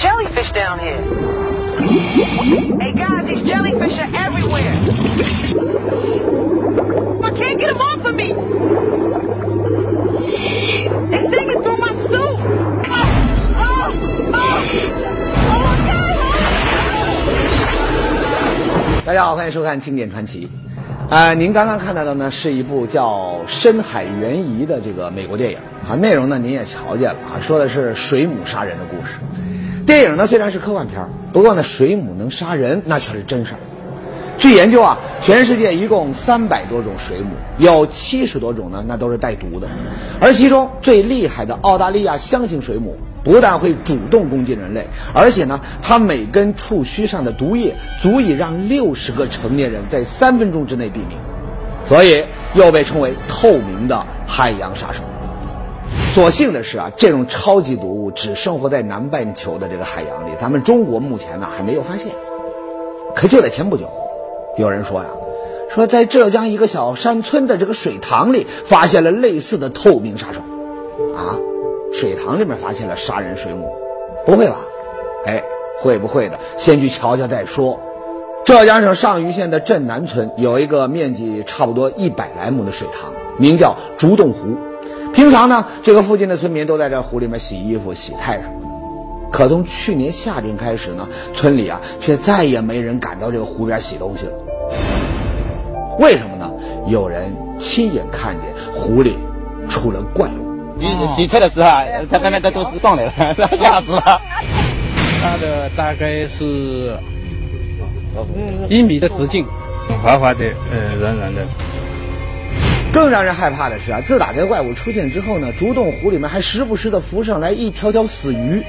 jellyfish down here. Hey guys, these jellyfish are everywhere. I can't get them off of me. They're sticking through my suit. Oh, oh, oh, oh my God. 大家好，欢迎收看《经典传奇》。啊，您刚刚看到的呢是一部叫《深海悬疑》的这个美国电影啊，内容呢您也瞧见了啊，说的是水母杀人的故事。电影呢虽然是科幻片儿，不过呢水母能杀人那却是真事儿。据研究啊，全世界一共三百多种水母，有七十多种呢那都是带毒的，而其中最厉害的澳大利亚箱型水母。不但会主动攻击人类，而且呢，它每根触须上的毒液足以让六十个成年人在三分钟之内毙命，所以又被称为“透明的海洋杀手”。所幸的是啊，这种超级毒物只生活在南半球的这个海洋里，咱们中国目前呢还没有发现。可就在前不久，有人说呀，说在浙江一个小山村的这个水塘里发现了类似的透明杀手，啊。水塘里面发现了杀人水母，不会吧？哎，会不会的？先去瞧瞧再说。浙江省上虞县的镇南村有一个面积差不多一百来亩的水塘，名叫竹洞湖。平常呢，这个附近的村民都在这湖里面洗衣服、洗菜什么的。可从去年夏天开始呢，村里啊却再也没人敢到这个湖边洗东西了。为什么呢？有人亲眼看见湖里出了怪物。洗洗菜的时候，它外面的都是上来了，吓死了。它的大概是一米的直径，滑滑的，呃，软软的。更让人害怕的是啊，自打这怪物出现之后呢，竹洞湖里面还时不时的浮上来一条条死鱼。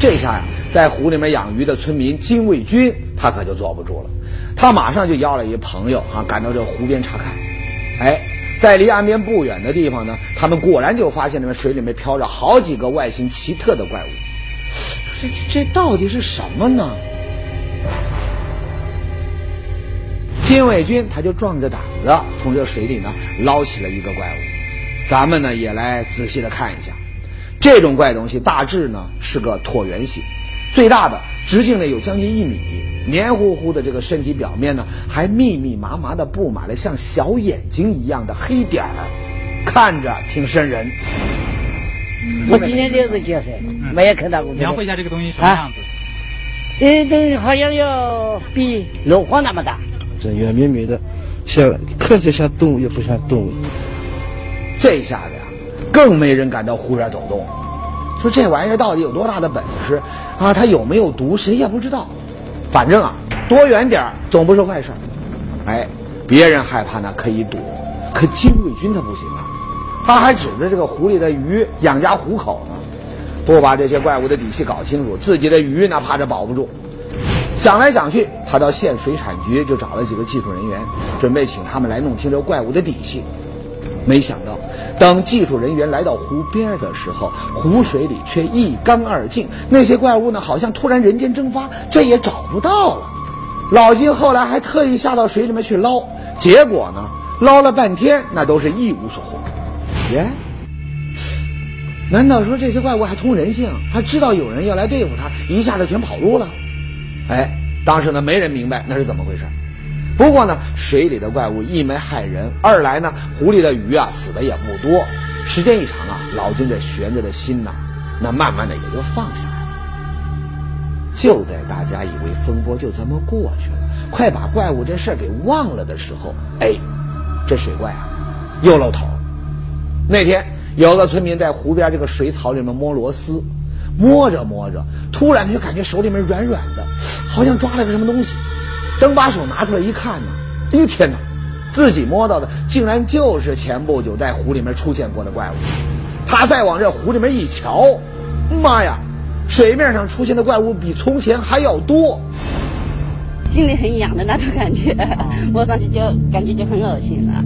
这下呀，在湖里面养鱼的村民金卫军他可就坐不住了，他马上就邀了一朋友啊，赶到这湖边查看。哎。在离岸边不远的地方呢，他们果然就发现那边水里面漂着好几个外形奇特的怪物。这这到底是什么呢？金卫军他就壮着胆子从这水里呢捞起了一个怪物。咱们呢也来仔细的看一下，这种怪东西大致呢是个椭圆形，最大的直径呢有将近一米。黏糊糊的这个身体表面呢，还密密麻麻的布满了像小眼睛一样的黑点儿，看着挺瘆人。我今天六十几岁，没有看到过。描绘一下这个东西什么样子？这东好像要比箩筐那么大。这圆绵绵的，像看起来像动物又不像动物。这下子呀，更没人敢到湖边走动。说这玩意儿到底有多大的本事啊？它有没有毒，谁也不知道。反正啊，多远点儿总不是坏事。哎，别人害怕那可以躲，可金卫军他不行啊，他还指着这个湖里的鱼养家糊口呢。不把这些怪物的底细搞清楚，自己的鱼那怕是保不住。想来想去，他到县水产局就找了几个技术人员，准备请他们来弄清这怪物的底细。没想到，等技术人员来到湖边的时候，湖水里却一干二净。那些怪物呢，好像突然人间蒸发，这也找不到了。老金后来还特意下到水里面去捞，结果呢，捞了半天，那都是一无所获。耶？难道说这些怪物还通人性？他知道有人要来对付他，一下子全跑路了？哎，当时呢，没人明白那是怎么回事。不过呢，水里的怪物一没害人，二来呢，湖里的鱼啊死的也不多。时间一长啊，老金这悬着的心呐，那慢慢的也就放下来了。就在大家以为风波就这么过去了，快把怪物这事儿给忘了的时候，哎，这水怪啊又露头了。那天有个村民在湖边这个水草里面摸螺丝，摸着摸着，突然他就感觉手里面软软的，好像抓了个什么东西。等把手拿出来一看呢，哎呦天哪！自己摸到的竟然就是前不久在湖里面出现过的怪物。他再往这湖里面一瞧，妈呀！水面上出现的怪物比从前还要多，心里很痒的那种感觉，摸上去就感觉就很恶心了。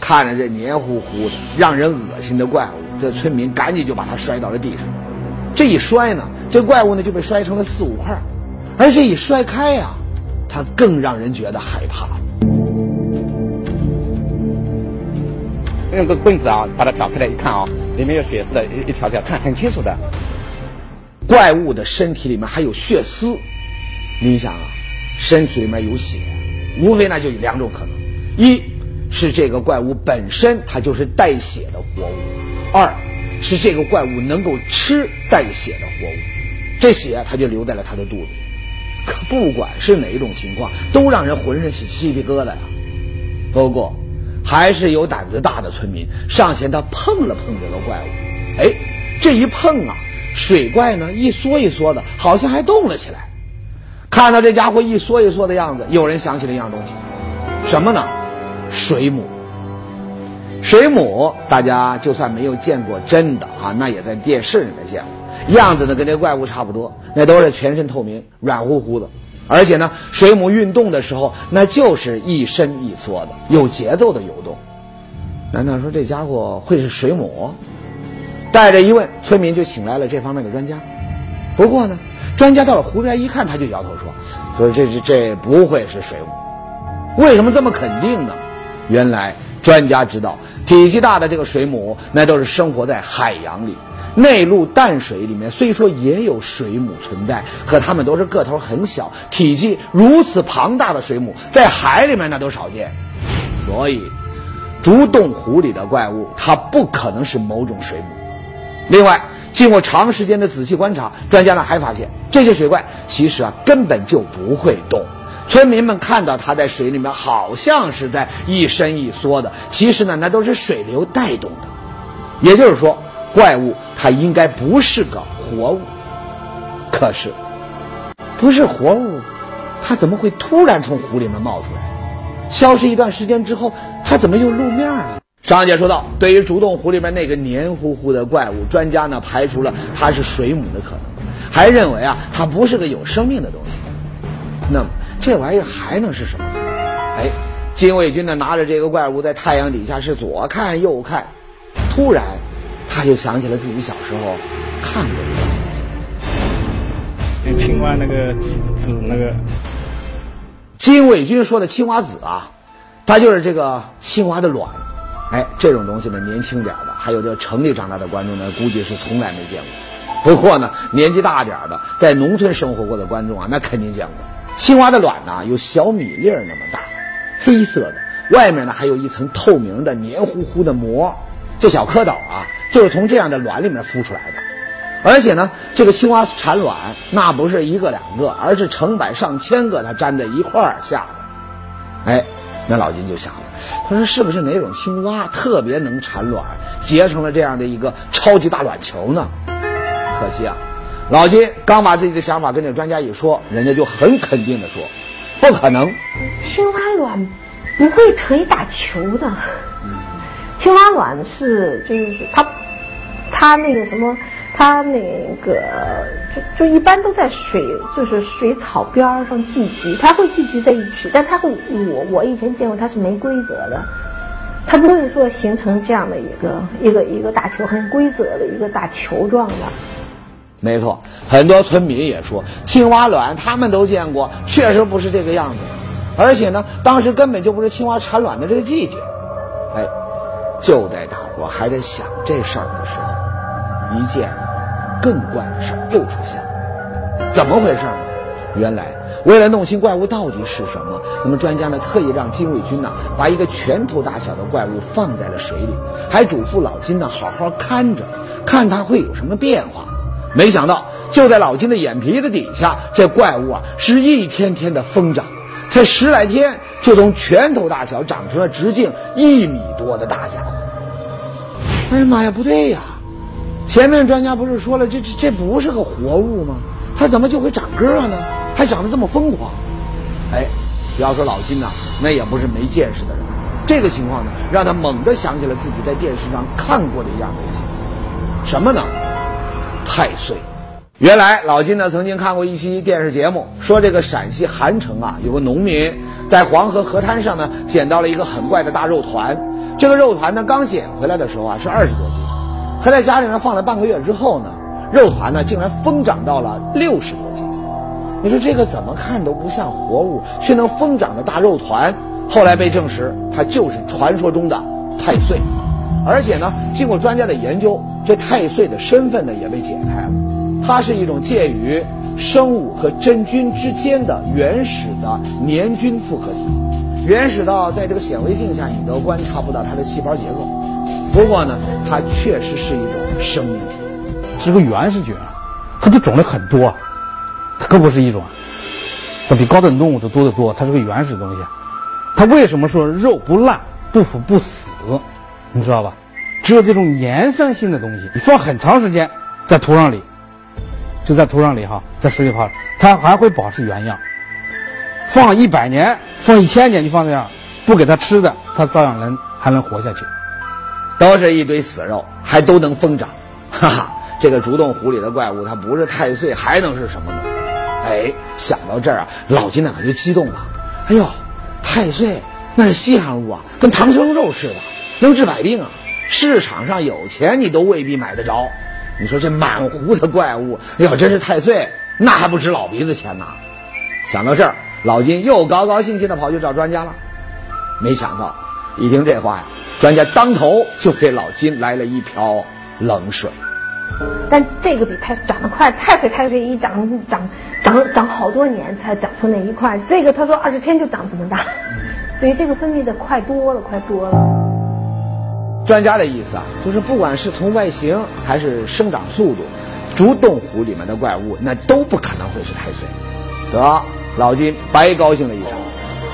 看着这黏糊糊的、让人恶心的怪物，这村民赶紧就把它摔到了地上。这一摔呢，这怪物呢就被摔成了四五块，而这一摔开呀。它更让人觉得害怕。用个棍子啊，把它挑开来一看啊，里面有血丝的一一条条，看很清楚的。怪物的身体里面还有血丝。你想啊，身体里面有血，无非那就有两种可能：一是这个怪物本身它就是带血的活物；二是这个怪物能够吃带血的活物，这血它就留在了它的肚子里。可不管是哪一种情况，都让人浑身起鸡皮疙瘩呀。不过，还是有胆子大的村民上前，他碰了碰这个怪物，哎，这一碰啊，水怪呢一缩一缩的，好像还动了起来。看到这家伙一缩一缩的样子，有人想起了一样东西，什么呢？水母。水母，大家就算没有见过真的啊，那也在电视里面见过，样子呢跟这怪物差不多，那都是全身透明、软乎乎的。而且呢，水母运动的时候，那就是一伸一缩的，有节奏的游动。难道说这家伙会是水母？带着疑问，村民就请来了这方面的专家。不过呢，专家到了湖边一看，他就摇头说：“说这这这不会是水母。为什么这么肯定呢？原来专家知道，体积大的这个水母，那都是生活在海洋里。”内陆淡水里面虽说也有水母存在，可它们都是个头很小、体积如此庞大的水母，在海里面那都少见。所以，竹洞湖里的怪物它不可能是某种水母。另外，经过长时间的仔细观察，专家呢还发现这些水怪其实啊根本就不会动。村民们看到它在水里面好像是在一伸一缩的，其实呢那都是水流带动的。也就是说。怪物它应该不是个活物，可是不是活物，它怎么会突然从湖里面冒出来？消失一段时间之后，它怎么又露面了？张姐说道：“对于竹洞湖里面那个黏糊糊的怪物，专家呢排除了它是水母的可能，还认为啊它不是个有生命的东西。那么这玩意儿还能是什么？哎，金卫军呢拿着这个怪物在太阳底下是左看右看，突然。”他就想起了自己小时候看过一个青蛙那个子那个。金卫军说的青蛙子啊，它就是这个青蛙的卵。哎，这种东西呢，年轻点的，还有这城里长大的观众呢，估计是从来没见过。不过呢，年纪大点的，在农村生活过的观众啊，那肯定见过。青蛙的卵呢，有小米粒儿那么大，黑色的，外面呢还有一层透明的黏糊糊的膜。这小蝌蚪啊。就是从这样的卵里面孵出来的，而且呢，这个青蛙产卵那不是一个两个，而是成百上千个，它粘在一块儿下的。哎，那老金就想了，他说是不是哪种青蛙特别能产卵，结成了这样的一个超级大卵球呢？可惜啊，老金刚把自己的想法跟这专家一说，人家就很肯定的说，不可能，青蛙卵不会成一打球的。青蛙卵是就是它。它那个什么，它那个就就一般都在水，就是水草边上聚集，它会聚集在一起，但它会，我我以前见过它是没规则的，它不会说形成这样的一个一个一个大球，很规则的一个大球状的。没错，很多村民也说青蛙卵他们都见过，确实不是这个样子，而且呢，当时根本就不是青蛙产卵的这个季节。哎，就在大伙还在想这事儿的时候。一件更怪的事儿又出现了，怎么回事呢？原来为了弄清怪物到底是什么，那么专家呢特意让金卫军呢把一个拳头大小的怪物放在了水里，还嘱咐老金呢好好看着，看它会有什么变化。没想到就在老金的眼皮子底下，这怪物啊是一天天的疯长，才十来天就从拳头大小长成了直径一米多的大家伙。哎呀妈呀，不对呀！前面专家不是说了，这这这不是个活物吗？它怎么就会长个呢？还长得这么疯狂？哎，要说老金呐，那也不是没见识的人。这个情况呢，让他猛地想起了自己在电视上看过的一样东西，什么呢？太岁。原来老金呢曾经看过一期电视节目，说这个陕西韩城啊有个农民在黄河河滩上呢捡到了一个很怪的大肉团，这个肉团呢刚捡回来的时候啊是二十多斤。他在家里面放了半个月之后呢，肉团呢竟然疯长到了六十多斤。你说这个怎么看都不像活物，却能疯长的大肉团，后来被证实它就是传说中的太岁。而且呢，经过专家的研究，这太岁的身份呢也被解开了。它是一种介于生物和真菌之间的原始的黏菌复合体。原始到在这个显微镜下你都观察不到它的细胞结构。不过呢，它确实是一种生命。体。是个原始菌啊，它的种。类很多，它可不是一种，它比高等动物都多得多。它是个原始东西。它为什么说肉不烂、不腐不死？你知道吧？只有这种粘生性的东西，你放很长时间在土壤里，就在土壤里哈，在水里泡，它还会保持原样。放一百年、放一千年，就放这样，不给它吃的，它照样能还能活下去。都是一堆死肉，还都能疯长，哈哈！这个竹洞湖里的怪物，它不是太岁，还能是什么呢？哎，想到这儿啊，老金呢可就激动了。哎呦，太岁那是稀罕物啊，跟唐僧肉似的，能治百病啊！市场上有钱你都未必买得着。你说这满湖的怪物，要真是太岁，那还不值老鼻子钱呐！想到这儿，老金又高高兴兴的跑去找专家了。没想到，一听这话呀，专家当头就给老金来了一瓢冷水。但这个比太长得快，太岁太岁一长长长长好多年才长出那一块，这个他说二十天就长这么大，所以这个分泌的快多了，快多了。专家的意思啊，就是不管是从外形还是生长速度，竹洞湖里面的怪物那都不可能会是太岁。得，老金白高兴了一场。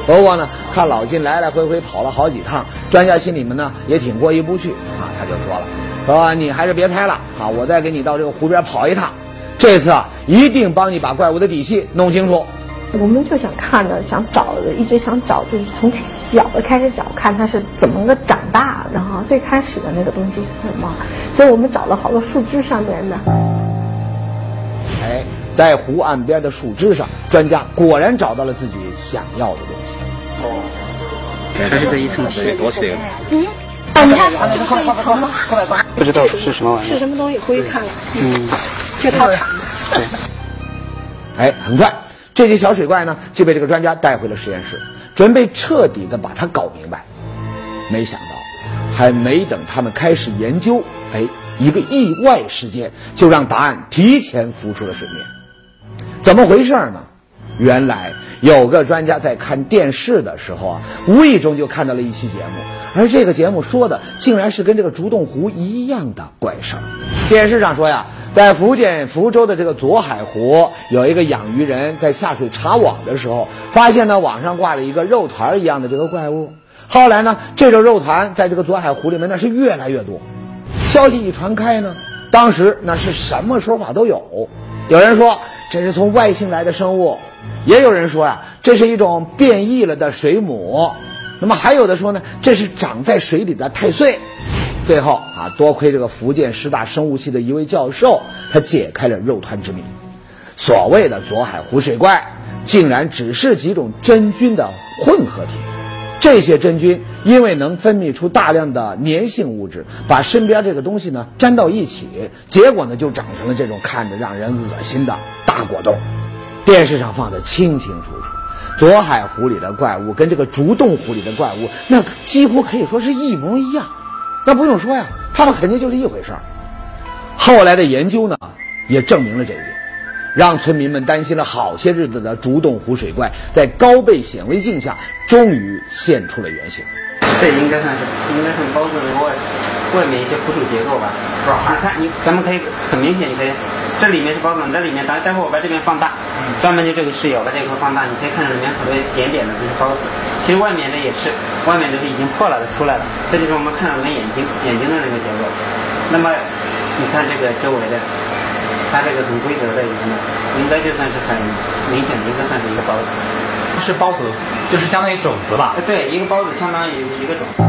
不过呢，看老金来来回回跑了好几趟，专家心里面呢也挺过意不去啊，他就说了。说你还是别猜了啊！我再给你到这个湖边跑一趟，这次啊一定帮你把怪物的底细弄清楚。我们就想看的，想找的，一直想找，就是从小的开始找，看它是怎么个长大然后。最开始的那个东西是什么？所以我们找了好多树枝上面的。哎，在湖岸边的树枝上，专家果然找到了自己想要的东西。哦，它是这一层水多水。嗯。你看，不知道是什么玩意儿是什么东西？回去看了。嗯，就它产的。对。哎，很快，这些小水怪呢就被这个专家带回了实验室，准备彻底的把它搞明白。没想到，还没等他们开始研究，哎，一个意外事件就让答案提前浮出了水面。怎么回事呢？原来。有个专家在看电视的时候啊，无意中就看到了一期节目，而这个节目说的竟然是跟这个竹洞湖一样的怪事儿。电视上说呀，在福建福州的这个左海湖，有一个养鱼人在下水查网的时候，发现呢网上挂着一个肉团一样的这个怪物。后来呢，这种肉团在这个左海湖里面那是越来越多。消息一传开呢，当时那是什么说法都有，有人说这是从外星来的生物。也有人说呀，这是一种变异了的水母，那么还有的说呢，这是长在水里的太岁。最后啊，多亏这个福建师大生物系的一位教授，他解开了肉团之谜。所谓的左海湖水怪，竟然只是几种真菌的混合体。这些真菌因为能分泌出大量的粘性物质，把身边这个东西呢粘到一起，结果呢就长成了这种看着让人恶心的大果冻。电视上放的清清楚楚，左海湖里的怪物跟这个竹洞湖里的怪物，那几乎可以说是一模一样。那不用说呀，他们肯定就是一回事儿。后来的研究呢，也证明了这一点，让村民们担心了好些日子的竹洞湖水怪，在高倍显微镜下终于现出了原形。这应该算是应该算包子外外面一些浮土结构吧？是吧？你看，你咱们可以很明显，你可以。这里面是包装，这里面待待会我把这边放大，专门就这个视野，把这块放大，你可以看到里面很多点点的，这是包子。其实外面的也是，外面的是已经破了的出来了，这就是我们看到的眼睛 眼睛的那个结构。那么你看这个周围的，它这个很规则的一个，应该就算是很明显的一个算是一个包子。是包子，就是相当于种子吧？对，一个包子相当于一个种子。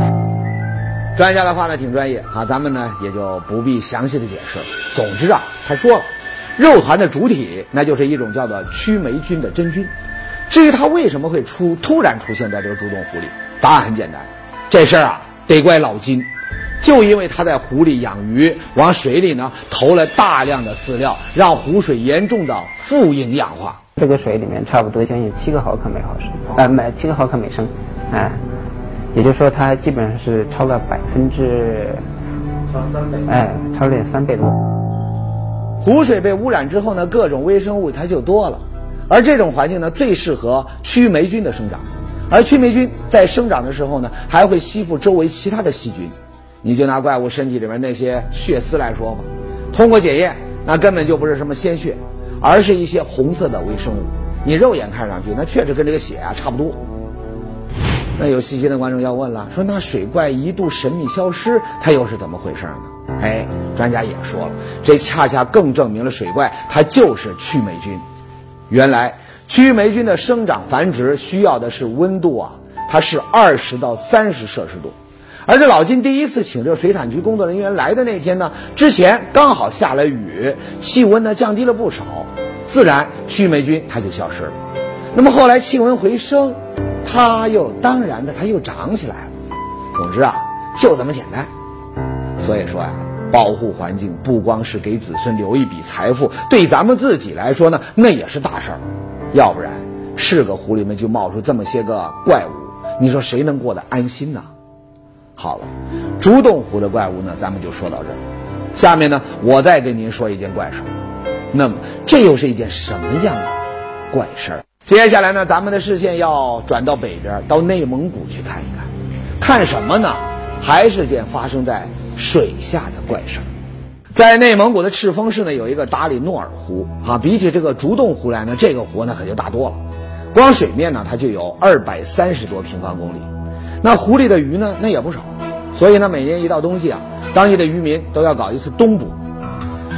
专家的话呢挺专业啊，咱们呢也就不必详细的解释了。总之啊，他说了。肉团的主体，那就是一种叫做曲霉菌的真菌。至于它为什么会出突然出现在这个竹洞湖里，答案很简单，这事儿啊得怪老金，就因为他在湖里养鱼，往水里呢投了大量的饲料，让湖水严重的富营养化。这个水里面差不多将近七个毫克每毫升，呃，每七个毫克每升，哎，也就是说它基本上是超了百分之，超三倍哎，超了三倍多。湖水被污染之后呢，各种微生物它就多了，而这种环境呢，最适合曲霉菌的生长。而曲霉菌在生长的时候呢，还会吸附周围其他的细菌。你就拿怪物身体里面那些血丝来说吧，通过检验，那根本就不是什么鲜血，而是一些红色的微生物。你肉眼看上去，那确实跟这个血啊差不多。那有细心的观众要问了，说那水怪一度神秘消失，它又是怎么回事呢？哎，专家也说了，这恰恰更证明了水怪它就是曲霉菌。原来曲霉菌的生长繁殖需要的是温度啊，它是二十到三十摄氏度。而这老金第一次请这水产局工作人员来的那天呢，之前刚好下了雨，气温呢降低了不少，自然曲霉菌它就消失了。那么后来气温回升，它又当然的它又长起来了。总之啊，就这么简单。所以说呀，保护环境不光是给子孙留一笔财富，对咱们自己来说呢，那也是大事儿。要不然，是个湖里面就冒出这么些个怪物，你说谁能过得安心呢？好了，竹洞湖的怪物呢，咱们就说到这儿。下面呢，我再跟您说一件怪事儿。那么，这又是一件什么样的怪事儿？接下来呢，咱们的视线要转到北边，到内蒙古去看一看。看什么呢？还是件发生在水下的怪事儿。在内蒙古的赤峰市呢，有一个达里诺尔湖啊，比起这个竹洞湖来呢，这个湖呢可就大多了。光水面呢，它就有二百三十多平方公里。那湖里的鱼呢，那也不少，所以呢，每年一到冬季啊，当地的渔民都要搞一次冬捕。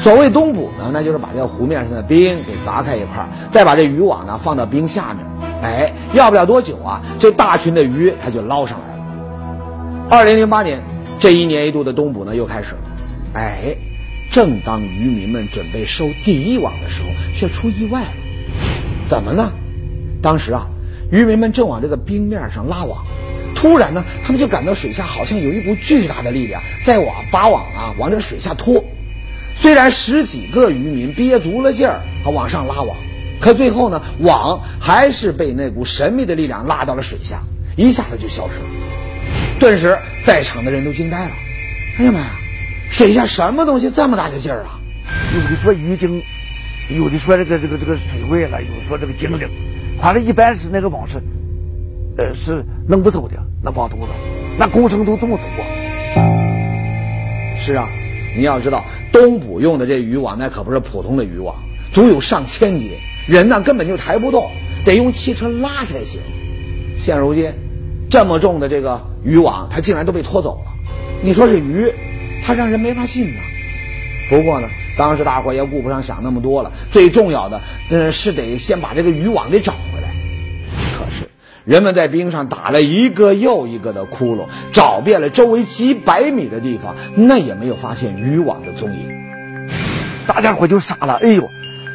所谓冬捕呢，那就是把这个湖面上的冰给砸开一块，再把这渔网呢放到冰下面，哎，要不了多久啊，这大群的鱼它就捞上来了。二零零八年，这一年一度的冬捕呢又开始了，哎，正当渔民们准备收第一网的时候，却出意外了。怎么呢？当时啊，渔民们正往这个冰面上拉网。突然呢，他们就感到水下好像有一股巨大的力量在往把网啊往这水下拖。虽然十几个渔民憋足了劲儿啊往上拉网，可最后呢，网还是被那股神秘的力量拉到了水下，一下子就消失了。顿时，在场的人都惊呆了。哎呀妈呀，水下什么东西这么大的劲儿啊？有的说鱼精，有的说这个这个这个水怪了，有的说这个精灵，反正一般是那个网是，呃，是弄不走的。那网头子，那工程都这么走啊？是啊，你要知道，东捕用的这渔网那可不是普通的渔网，足有上千斤，人呢根本就抬不动，得用汽车拉才行。现如今，这么重的这个渔网，它竟然都被拖走了。你说是鱼，它让人没法信呐。不过呢，当时大伙也顾不上想那么多了，最重要的，嗯，是得先把这个渔网给找回来。可是。人们在冰上打了一个又一个的窟窿，找遍了周围几百米的地方，那也没有发现渔网的踪影。大家伙就傻了，哎呦，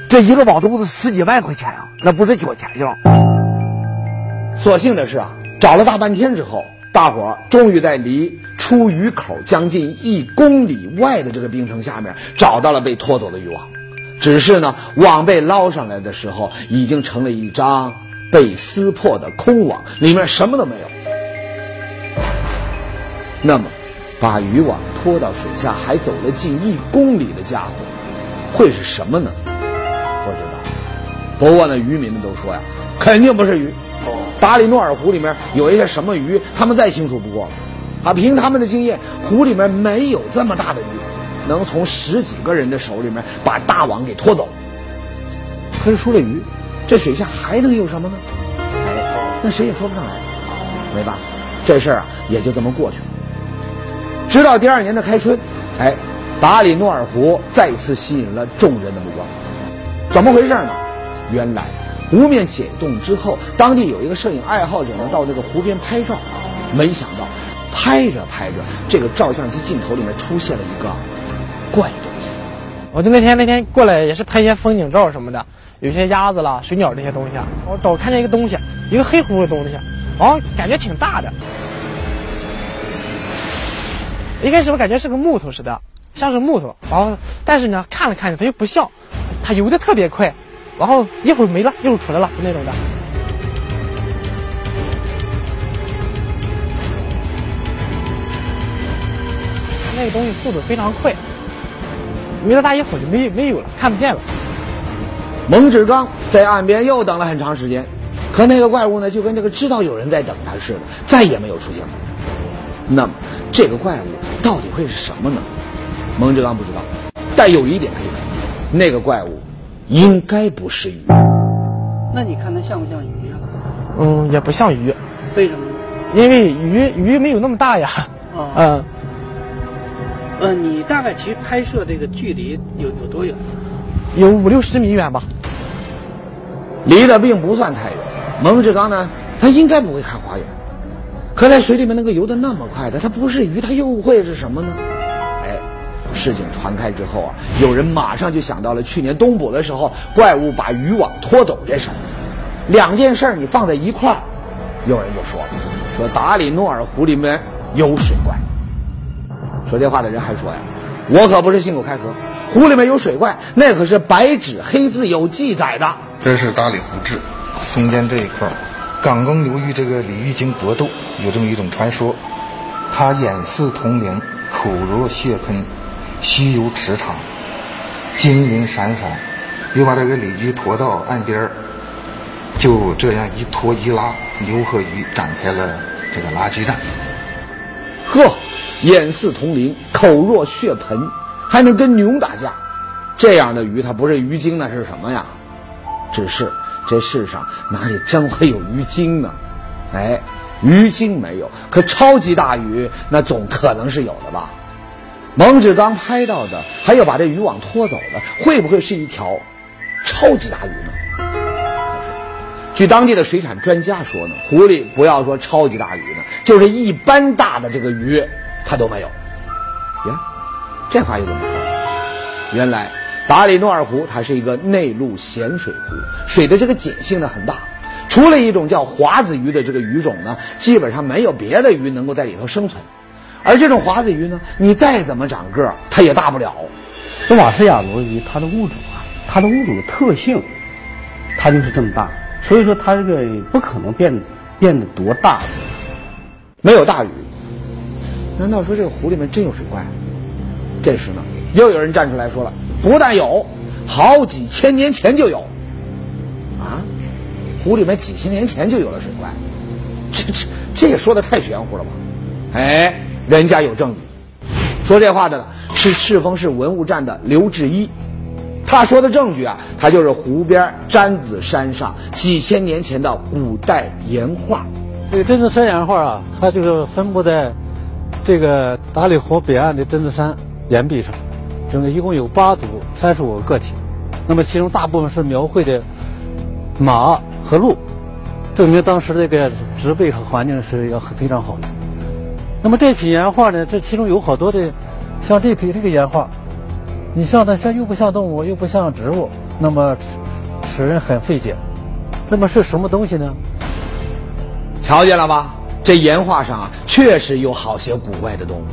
这一个网兜子十几万块钱啊，那不是小钱呀！所幸的是啊，找了大半天之后，大伙儿终于在离出鱼口将近一公里外的这个冰层下面找到了被拖走的渔网。只是呢，网被捞上来的时候，已经成了一张。被撕破的空网里面什么都没有。那么，把渔网拖到水下还走了近一公里的家伙，会是什么呢？不知道。不过呢，渔民们都说呀，肯定不是鱼。达里诺尔湖里面有一些什么鱼，他们再清楚不过了。啊，凭他们的经验，湖里面没有这么大的鱼，能从十几个人的手里面把大网给拖走。可是除了鱼。这水下还能有什么呢？哎，那谁也说不上来。没办法，这事儿啊也就这么过去了。直到第二年的开春，哎，达里诺尔湖再次吸引了众人的目光。怎么回事呢？原来湖面解冻之后，当地有一个摄影爱好者呢到那个湖边拍照，没想到拍着拍着，这个照相机镜头里面出现了一个怪东西。我就那天那天过来也是拍一些风景照什么的。有些鸭子啦、水鸟这些东西，我找看见一个东西，一个黑乎乎的东西，哦，感觉挺大的。一开始我感觉是个木头似的，像是木头，然后但是呢，看了看着它又不像，它游的特别快，然后一会儿没了，一会儿出来了，就那种的。那个东西速度非常快，没到大一会儿就没没有了，看不见了。蒙志刚在岸边又等了很长时间，可那个怪物呢，就跟这个知道有人在等他似的，再也没有出现过。那么，这个怪物到底会是什么呢？蒙志刚不知道，但有一点可以肯定，那个怪物应该不是鱼。那你看它像不像鱼啊？嗯，也不像鱼，为什么呢？因为鱼鱼没有那么大呀。哦嗯，呃，你大概其实拍摄这个距离有有多远？有五六十米远吧。离得并不算太远。蒙志刚呢，他应该不会看花眼，可在水里面能够游得那么快的，它不是鱼，它又会是什么呢？事情传开之后啊，有人马上就想到了去年冬捕的时候，怪物把渔网拖走这事儿。两件事儿你放在一块儿，有人就说了，说达里诺尔湖里面有水怪。说这话的人还说呀，我可不是信口开河，湖里面有水怪，那可是白纸黑字有记载的。这是达里湖志，中间这一块儿，港耕流域这个鲤鱼精搏斗，有这么一种传说，它眼似铜铃，口若血喷，西游池塘，金银闪闪，又把这个鲤鱼拖到岸边儿，就这样一拖一拉，牛和鱼展开了这个拉锯战。呵，眼似铜铃，口若血盆，还能跟牛打架，这样的鱼它不是鱼精那是什么呀？只是这世上哪里真会有鱼精呢？哎，鱼精没有，可超级大鱼那总可能是有的吧？蒙志刚拍到的，还有把这渔网拖走的，会不会是一条超级大鱼呢？据当地的水产专家说呢，湖里不要说超级大鱼呢，就是一般大的这个鱼，它都没有。呀，这话又怎么说？原来达里诺尔湖它是一个内陆咸水湖，水的这个碱性呢很大，除了一种叫华子鱼的这个鱼种呢，基本上没有别的鱼能够在里头生存。而这种华子鱼呢，你再怎么长个儿，它也大不了。这瓦氏亚罗鱼，它的物种啊，它的物种的特性，它就是这么大，所以说它这个不可能变变得多大。没有大鱼，难道说这个湖里面真有水怪？这时呢，又有人站出来说了，不但有，好几千年前就有。啊，湖里面几千年前就有了水怪，这这这也说的太玄乎了吧？哎，人家有证据。说这话的是赤峰市文物站的刘志一，他说的证据啊，他就是湖边詹子山上几千年前的古代岩画。这个榛子山岩画啊，它就是分布在这个达里湖北岸的榛子山岩壁上，整个一共有八组三十五个个体，那么其中大部分是描绘的马和鹿，证明当时这个植被和环境是要非常好的。那么这批岩画呢，这其中有好多的，像这批这个岩画，你像它像又不像动物，又不像植物，那么使人很费解。那么是什么东西呢？瞧见了吧？这岩画上啊，确实有好些古怪的动物。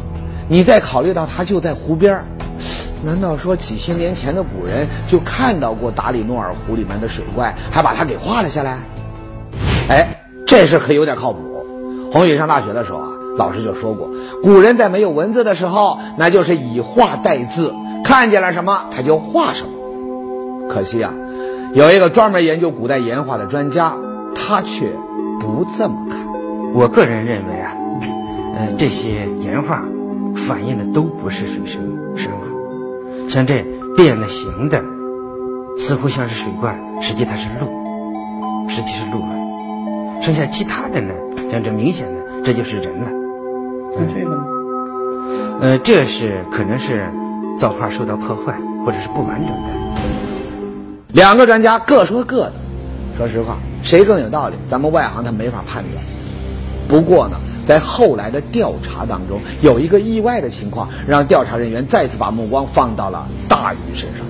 你再考虑到它就在湖边，难道说几千年前的古人就看到过达里诺尔湖里面的水怪，还把它给画了下来？哎，这事可有点靠谱。红宇上大学的时候啊，老师就说过，古人在没有文字的时候，那就是以画代字，看见了什么他就画什么。可惜啊，有一个专门研究古代岩画的专家，他却不这么看。我个人认为啊，呃，这些岩画反映的都不是水生生物，像这变了形的，似乎像是水怪，实际它是鹿，实际是鹿了。剩下其他的呢，像这明显的，这就是人了。那这个呢？呃，这是可能是造化受到破坏，或者是不完整的。两个专家各说各的，说实话，谁更有道理，咱们外行他没法判断。不过呢，在后来的调查当中，有一个意外的情况，让调查人员再次把目光放到了大鱼身上。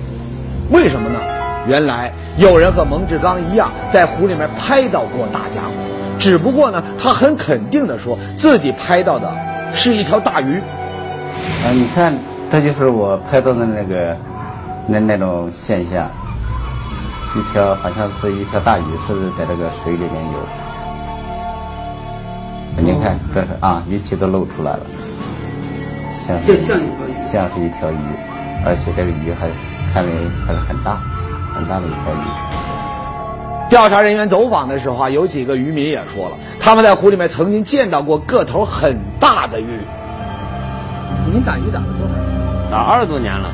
为什么呢？原来有人和蒙志刚一样，在湖里面拍到过大家伙，只不过呢，他很肯定的说自己拍到的是一条大鱼。啊，你看，这就是我拍到的那个那那种现象，一条好像是一条大鱼，是在这个水里面游。您看，这是啊，鱼鳍都露出来了，像是一条鱼。而且这个鱼还是看来还是很大，很大的一条鱼。调查人员走访的时候啊，有几个渔民也说了，他们在湖里面曾经见到过个头很大的鱼。您打鱼打了多少年？打二十多年了。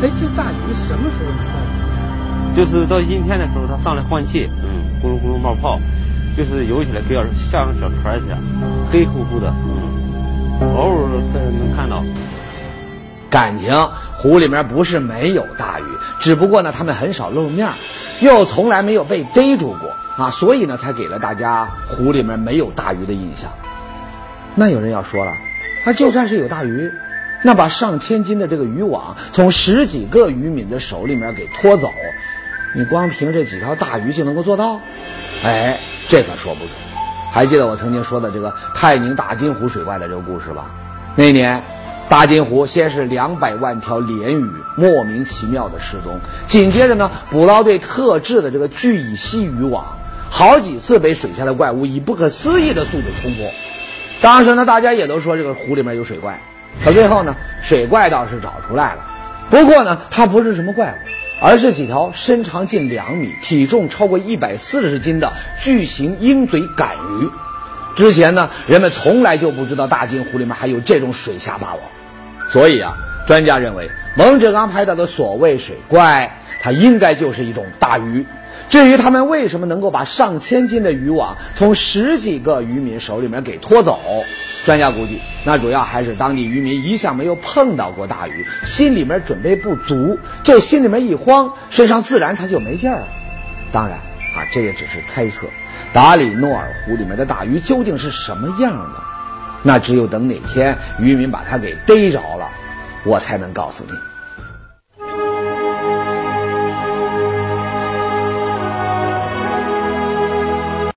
哎，这大鱼什么时候能到？就是到阴天的时候，它上来换气，嗯，咕噜咕噜冒泡，就是游起来跟像小船一样，黑乎乎的，嗯，偶尔能看到。感情湖里面不是没有大鱼，只不过呢，他们很少露面，又从来没有被逮住过啊，所以呢，才给了大家湖里面没有大鱼的印象。那有人要说了，他就算是有大鱼，那把上千斤的这个渔网从十几个渔民的手里面给拖走，你光凭这几条大鱼就能够做到？哎，这可说不准。还记得我曾经说的这个泰宁大金湖水怪的这个故事吧？那年。大金湖先是两百万条鲢鱼莫名其妙的失踪，紧接着呢，捕捞队特制的这个聚乙烯渔网，好几次被水下的怪物以不可思议的速度冲破。当时呢，大家也都说这个湖里面有水怪，可最后呢，水怪倒是找出来了。不过呢，它不是什么怪物，而是几条身长近两米、体重超过一百四十斤的巨型鹰嘴杆鱼。之前呢，人们从来就不知道大金湖里面还有这种水下霸王，所以啊，专家认为蒙志刚拍到的所谓水怪，它应该就是一种大鱼。至于他们为什么能够把上千斤的渔网从十几个渔民手里面给拖走，专家估计，那主要还是当地渔民一向没有碰到过大鱼，心里面准备不足，这心里面一慌，身上自然他就没劲儿了。当然啊，这也只是猜测。达里诺尔湖里面的大鱼究竟是什么样的？那只有等哪天渔民把它给逮着了，我才能告诉你。